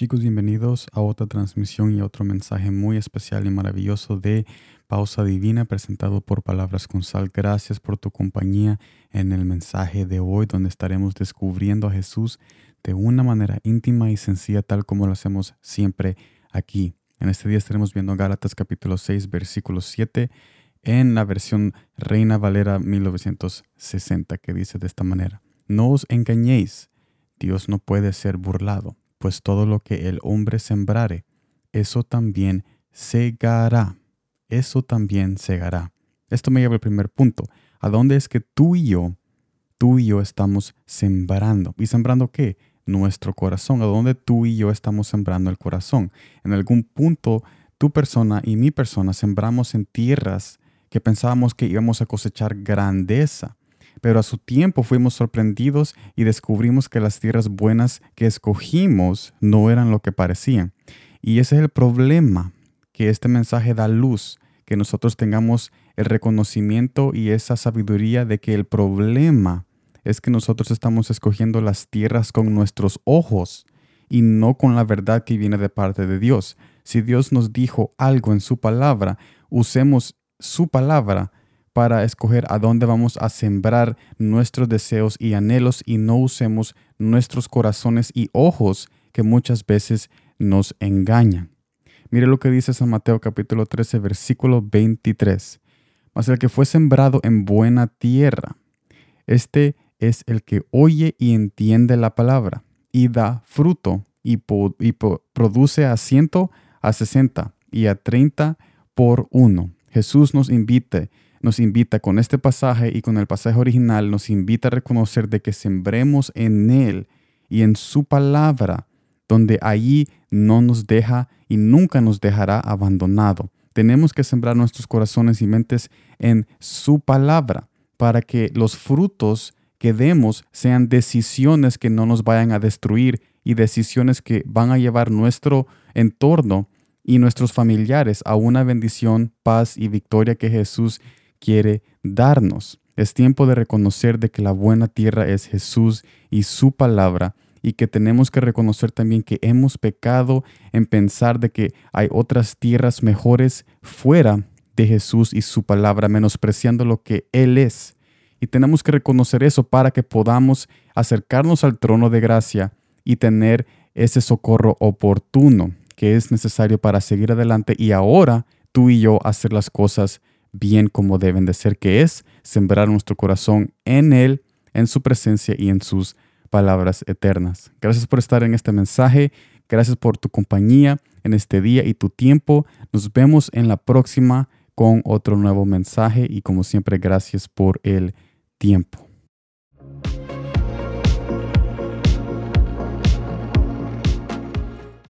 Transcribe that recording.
Chicos, bienvenidos a otra transmisión y otro mensaje muy especial y maravilloso de Pausa Divina presentado por Palabras con Sal. Gracias por tu compañía en el mensaje de hoy donde estaremos descubriendo a Jesús de una manera íntima y sencilla tal como lo hacemos siempre aquí. En este día estaremos viendo Gálatas capítulo 6 versículo 7 en la versión Reina Valera 1960 que dice de esta manera. No os engañéis, Dios no puede ser burlado pues todo lo que el hombre sembrare, eso también segará. Eso también segará. Esto me lleva al primer punto. ¿A dónde es que tú y yo, tú y yo estamos sembrando? ¿Y sembrando qué? Nuestro corazón. ¿A dónde tú y yo estamos sembrando el corazón? En algún punto, tu persona y mi persona sembramos en tierras que pensábamos que íbamos a cosechar grandeza pero a su tiempo fuimos sorprendidos y descubrimos que las tierras buenas que escogimos no eran lo que parecían. Y ese es el problema, que este mensaje da luz, que nosotros tengamos el reconocimiento y esa sabiduría de que el problema es que nosotros estamos escogiendo las tierras con nuestros ojos y no con la verdad que viene de parte de Dios. Si Dios nos dijo algo en su palabra, usemos su palabra para escoger a dónde vamos a sembrar nuestros deseos y anhelos y no usemos nuestros corazones y ojos que muchas veces nos engañan. Mire lo que dice San Mateo capítulo 13 versículo 23. Mas el que fue sembrado en buena tierra, este es el que oye y entiende la palabra y da fruto y, produce a ciento, a sesenta y a treinta por uno. Jesús nos invita nos invita con este pasaje y con el pasaje original, nos invita a reconocer de que sembremos en Él y en su palabra, donde allí no nos deja y nunca nos dejará abandonado. Tenemos que sembrar nuestros corazones y mentes en su palabra para que los frutos que demos sean decisiones que no nos vayan a destruir y decisiones que van a llevar nuestro entorno y nuestros familiares a una bendición, paz y victoria que Jesús quiere darnos. Es tiempo de reconocer de que la buena tierra es Jesús y su palabra y que tenemos que reconocer también que hemos pecado en pensar de que hay otras tierras mejores fuera de Jesús y su palabra, menospreciando lo que Él es. Y tenemos que reconocer eso para que podamos acercarnos al trono de gracia y tener ese socorro oportuno que es necesario para seguir adelante y ahora tú y yo hacer las cosas bien como deben de ser, que es sembrar nuestro corazón en Él, en su presencia y en sus palabras eternas. Gracias por estar en este mensaje, gracias por tu compañía en este día y tu tiempo. Nos vemos en la próxima con otro nuevo mensaje y como siempre gracias por el tiempo.